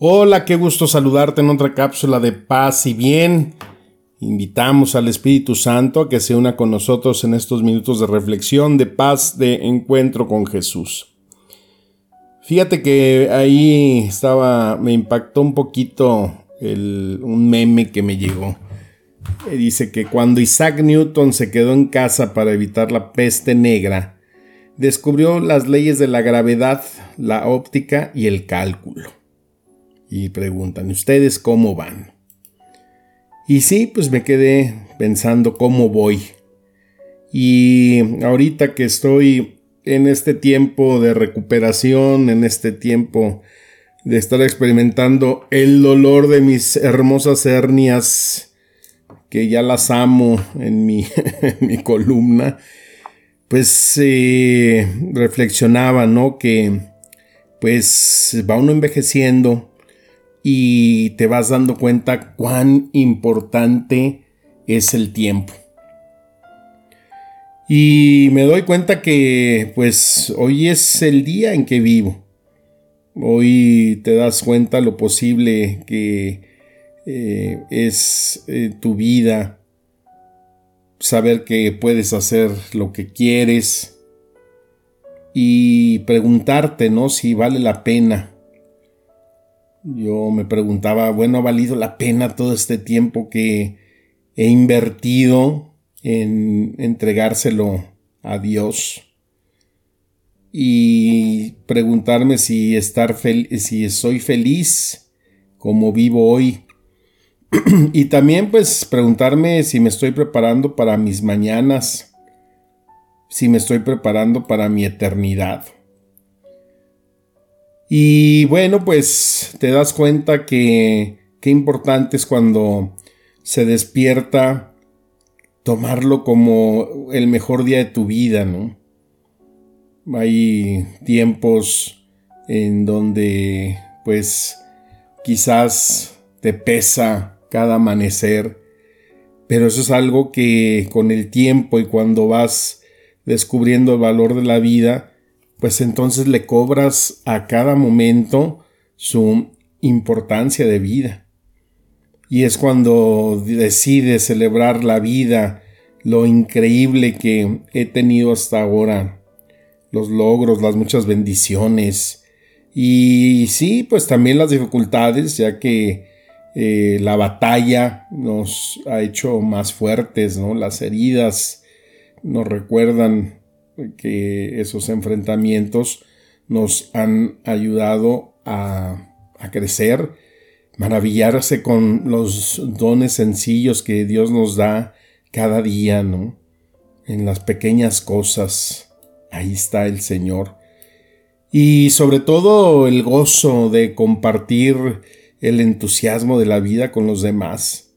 Hola, qué gusto saludarte en otra cápsula de paz y bien. Invitamos al Espíritu Santo a que se una con nosotros en estos minutos de reflexión, de paz, de encuentro con Jesús. Fíjate que ahí estaba, me impactó un poquito un meme que me llegó. Dice que cuando Isaac Newton se quedó en casa para evitar la peste negra, descubrió las leyes de la gravedad, la óptica y el cálculo y preguntan, ¿ustedes cómo van? Y sí, pues me quedé pensando cómo voy. Y ahorita que estoy en este tiempo de recuperación, en este tiempo de estar experimentando el dolor de mis hermosas hernias, que ya las amo en mi, mi columna, pues eh, reflexionaba, ¿no? Que pues va uno envejeciendo y te vas dando cuenta cuán importante es el tiempo. Y me doy cuenta que pues hoy es el día en que vivo. Hoy te das cuenta lo posible que eh, es eh, tu vida. Saber que puedes hacer lo que quieres. Y preguntarte, ¿no? Si vale la pena yo me preguntaba, bueno, ¿ha valido la pena todo este tiempo que he invertido en entregárselo a Dios? Y preguntarme si estar si soy feliz como vivo hoy. y también pues preguntarme si me estoy preparando para mis mañanas, si me estoy preparando para mi eternidad. Y bueno, pues te das cuenta que qué importante es cuando se despierta tomarlo como el mejor día de tu vida, ¿no? Hay tiempos en donde pues quizás te pesa cada amanecer, pero eso es algo que con el tiempo y cuando vas descubriendo el valor de la vida, pues entonces le cobras a cada momento su importancia de vida. Y es cuando decides celebrar la vida, lo increíble que he tenido hasta ahora, los logros, las muchas bendiciones. Y sí, pues también las dificultades, ya que eh, la batalla nos ha hecho más fuertes, ¿no? Las heridas nos recuerdan que esos enfrentamientos nos han ayudado a, crecer, maravillarse con los dones sencillos que Dios nos da cada día, ¿no? En las pequeñas cosas, ahí está el Señor. Y sobre todo el gozo de compartir el entusiasmo de la vida con los demás.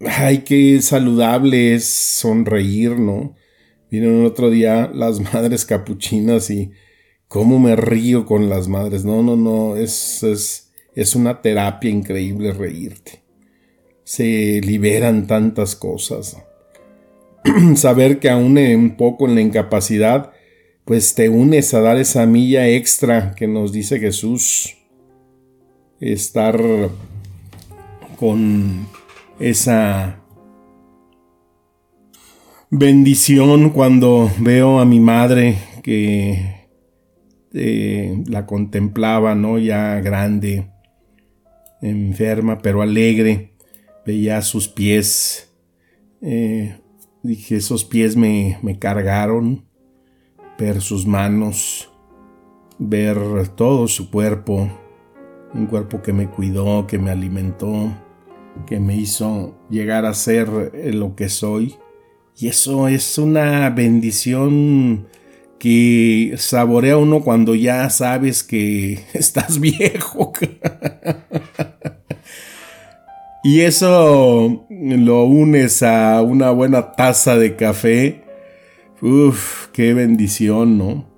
Ay, qué saludable es sonreír, ¿no? Vieron otro día las madres capuchinas y cómo me río con las madres. No, no, no, es, es, es una terapia increíble reírte. Se liberan tantas cosas. Saber que aún un poco en la incapacidad, pues te unes a dar esa milla extra que nos dice Jesús. Estar con esa bendición cuando veo a mi madre que eh, la contemplaba, ¿no? Ya grande, enferma, pero alegre. Veía sus pies. Eh, dije, esos pies me, me cargaron. Ver sus manos. Ver todo su cuerpo. Un cuerpo que me cuidó, que me alimentó, que me hizo llegar a ser lo que soy y eso es una bendición que saborea uno cuando ya sabes que estás viejo. y eso lo unes a una buena taza de café. Uf, qué bendición, ¿no?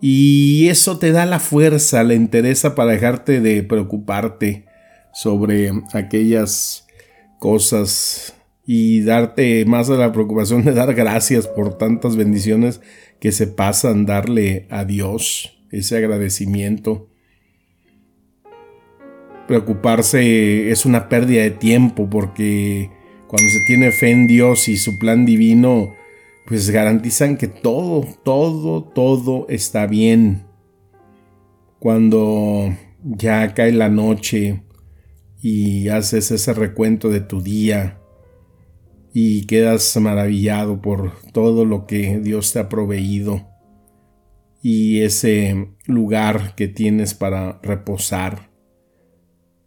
Y eso te da la fuerza, la interesa para dejarte de preocuparte sobre aquellas cosas y darte más de la preocupación de dar gracias por tantas bendiciones que se pasan, darle a Dios ese agradecimiento. Preocuparse es una pérdida de tiempo porque cuando se tiene fe en Dios y su plan divino, pues garantizan que todo, todo, todo está bien. Cuando ya cae la noche y haces ese recuento de tu día y quedas maravillado por todo lo que Dios te ha proveído y ese lugar que tienes para reposar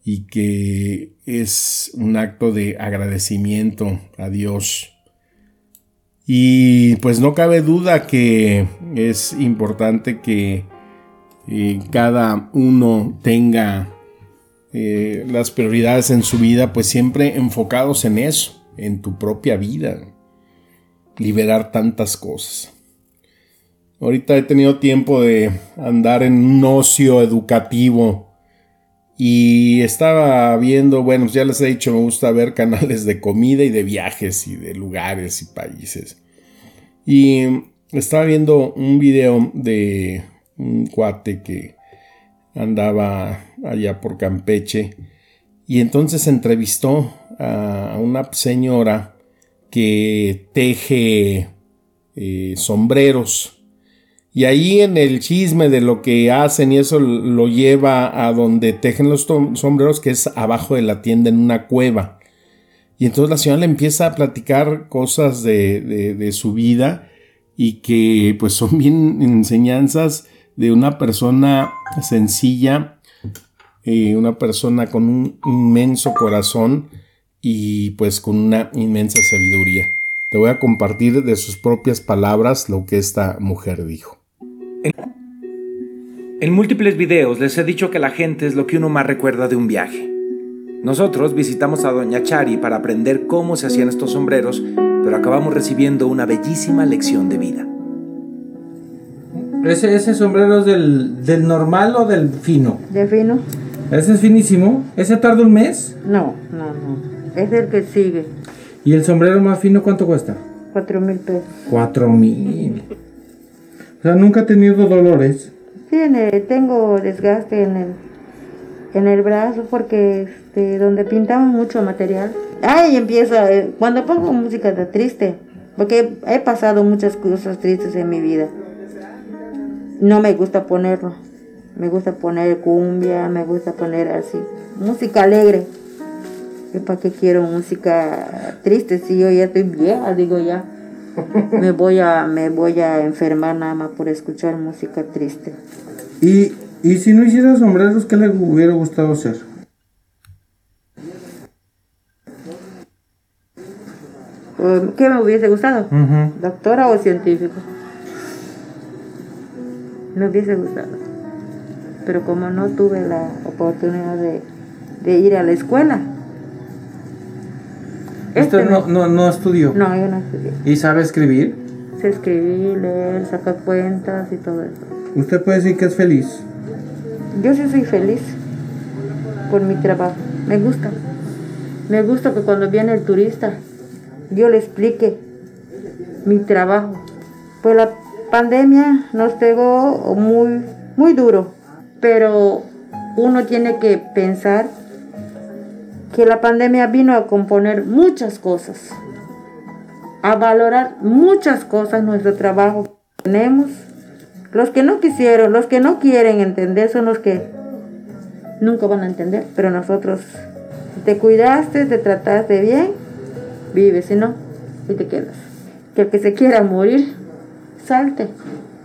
y que es un acto de agradecimiento a Dios. Y pues no cabe duda que es importante que eh, cada uno tenga eh, las prioridades en su vida, pues siempre enfocados en eso, en tu propia vida, liberar tantas cosas. Ahorita he tenido tiempo de andar en un ocio educativo y estaba viendo, bueno, ya les he dicho, me gusta ver canales de comida y de viajes y de lugares y países. Y estaba viendo un video de un cuate que andaba allá por Campeche y entonces entrevistó a una señora que teje eh, sombreros y ahí en el chisme de lo que hacen y eso lo lleva a donde tejen los sombreros, que es abajo de la tienda en una cueva. Y entonces la señora le empieza a platicar cosas de, su vida y que pues son bien enseñanzas de una persona sencilla, eh, una persona con un inmenso corazón y pues con una inmensa sabiduría. Te voy a compartir de sus propias palabras lo que esta mujer dijo. En múltiples videos les he dicho que la gente es lo que uno más recuerda de un viaje. Nosotros visitamos a Doña Chari para aprender cómo se hacían estos sombreros, pero acabamos recibiendo una bellísima lección de vida. ¿Ese, ese sombrero es del, del normal o del fino? De fino. Ese es finísimo. ¿Ese tarda un mes? No, no, no. Es el que sigue. ¿Y el sombrero más fino cuánto cuesta? Cuatro mil pesos. Cuatro mil. O sea, nunca ha tenido dolores. Tiene, tengo desgaste en el, en el brazo porque este, donde pintamos mucho material. Ay, empieza, eh, cuando pongo música de triste, porque he pasado muchas cosas tristes en mi vida. No me gusta ponerlo. Me gusta poner cumbia, me gusta poner así, música alegre. ¿Para qué quiero música triste si yo ya estoy vieja, digo ya? me voy a me voy a enfermar nada más por escuchar música triste. ¿Y, y si no hiciera sombreros, qué le hubiera gustado hacer? ¿Qué me hubiese gustado? ¿Doctora o científico? Me hubiese gustado. Pero como no tuve la oportunidad de, de ir a la escuela, ¿Usted no, no, no estudió? No, yo no estudié. ¿Y sabe escribir? Sé escribir, leer, sacar cuentas y todo eso. ¿Usted puede decir que es feliz? Yo sí soy feliz por mi trabajo. Me gusta. Me gusta que cuando viene el turista yo le explique mi trabajo. Pues la pandemia nos pegó muy, muy duro, pero uno tiene que pensar que la pandemia vino a componer muchas cosas, a valorar muchas cosas nuestro trabajo tenemos. Los que no quisieron, los que no quieren entender son los que nunca van a entender, pero nosotros, si te cuidaste, te trataste bien, vives, si no, y te quedas. Que el que se quiera morir, salte.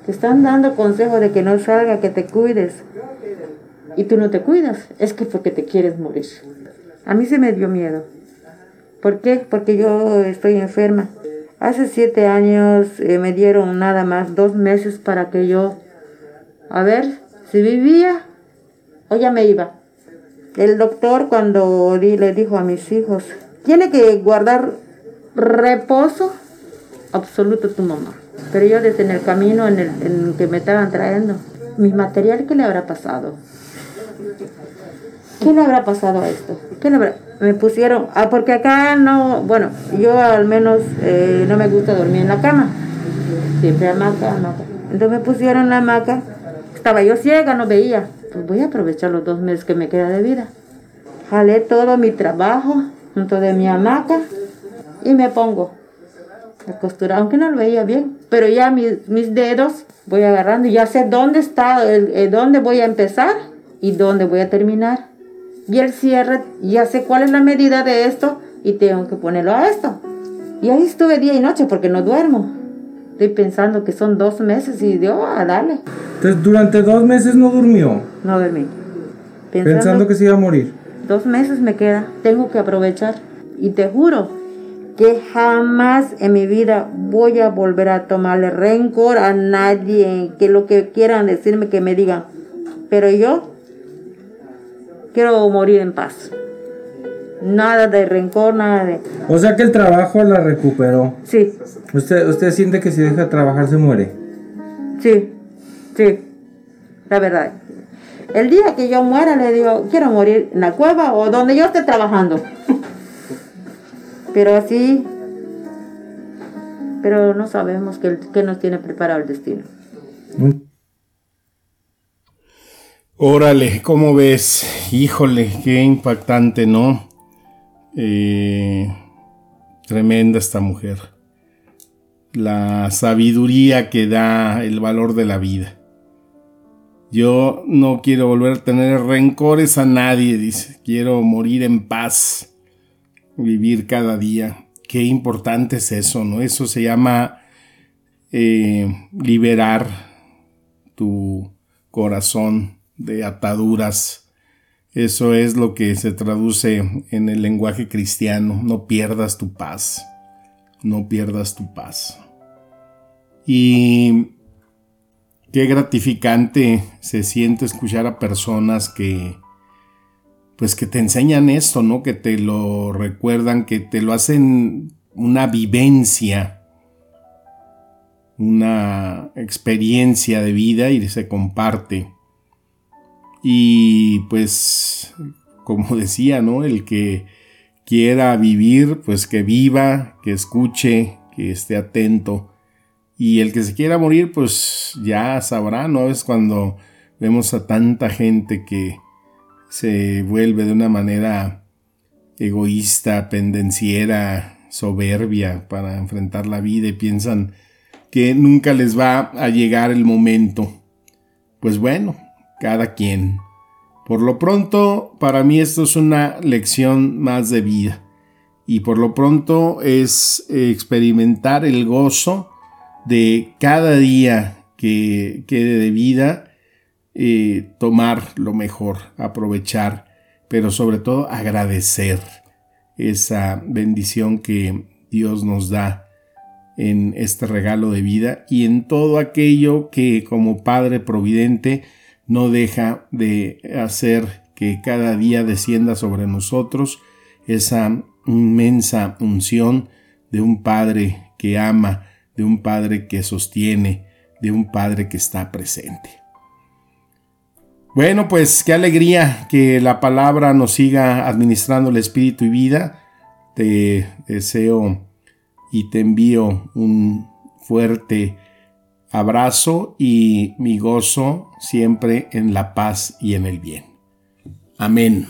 Te están dando consejo de que no salga, que te cuides. Y tú no te cuidas, es que porque te quieres morir. A mí se me dio miedo. ¿Por qué? Porque yo estoy enferma. Hace siete años eh, me dieron nada más dos meses para que yo, a ver, si vivía o ya me iba. El doctor cuando di- le dijo a mis hijos, tiene que guardar reposo absoluto tu mamá. Pero yo desde en el camino en el, en que me estaban trayendo, mi material, ¿qué le habrá pasado? ¿Qué le habrá pasado a esto? ¿Qué le habrá? Me pusieron, ah, porque acá no, bueno, yo al menos eh, no me gusta dormir en la cama. Siempre hamaca, hamaca. Entonces me pusieron la hamaca. Estaba yo ciega, no veía. Pues voy a aprovechar los dos meses que me queda de vida. Jalé todo mi trabajo junto de mi hamaca y me pongo a costurar, aunque no lo veía bien. Pero ya mis, mis dedos voy agarrando y ya sé dónde está, el, el dónde voy a empezar y dónde voy a terminar. Y el cierre, ya sé cuál es la medida de esto y tengo que ponerlo a esto. Y ahí estuve día y noche porque no duermo. Estoy pensando que son dos meses y digo, a darle. Entonces, durante dos meses no durmió, No dormí. pensando que se iba a morir. Dos meses me queda, tengo que aprovechar. Y te juro que jamás en mi vida voy a volver a tomarle rencor a nadie, que lo que quieran decirme, que me digan. Pero yo quiero morir en paz. Nada de rencor, nada de... O sea que el trabajo la recuperó. Sí, ¿Usted, usted siente que si deja de trabajar se muere? sí, sí, la verdad. El día que yo muera le digo, quiero morir en la cueva o donde yo esté trabajando. Pero así, pero no sabemos qué, nos tiene preparado el destino. Órale, ¿cómo ves? Híjole, qué impactante, ¿no? Eh, tremenda esta mujer. La sabiduría que da el valor de la vida. Yo no quiero volver a tener rencores a nadie, dice. Quiero morir en paz, vivir cada día. Qué importante es eso, ¿no? Eso se llama eh, liberar tu corazón de ataduras. Eso es lo que se traduce en el lenguaje cristiano. No pierdas tu paz. No pierdas tu paz. Y qué gratificante se siente escuchar a personas que pues que te enseñan esto, ¿no? Que te lo recuerdan, que te lo hacen una vivencia, una experiencia de vida y se comparte. Y pues, como decía, ¿no? El que quiera vivir, pues que viva, que escuche, que esté atento. Y el que se quiera morir, pues ya sabrá, ¿no? Es cuando vemos a tanta gente que se vuelve de una manera egoísta, pendenciera, soberbia para enfrentar la vida y piensan que nunca les va a llegar el momento. Pues bueno, cada quien. Por lo pronto, para mí esto es una lección más de vida. Y por lo pronto es experimentar el gozo de cada día que quede de vida, eh, tomar lo mejor, aprovechar, pero sobre todo agradecer esa bendición que Dios nos da en este regalo de vida y en todo aquello que como Padre Providente no deja de hacer que cada día descienda sobre nosotros esa inmensa unción de un Padre que ama, de un Padre que sostiene, de un Padre que está presente. Bueno, pues qué alegría que la palabra nos siga administrando el espíritu y vida. Te deseo y te envío un fuerte abrazo y mi gozo siempre en la paz y en el bien. Amén.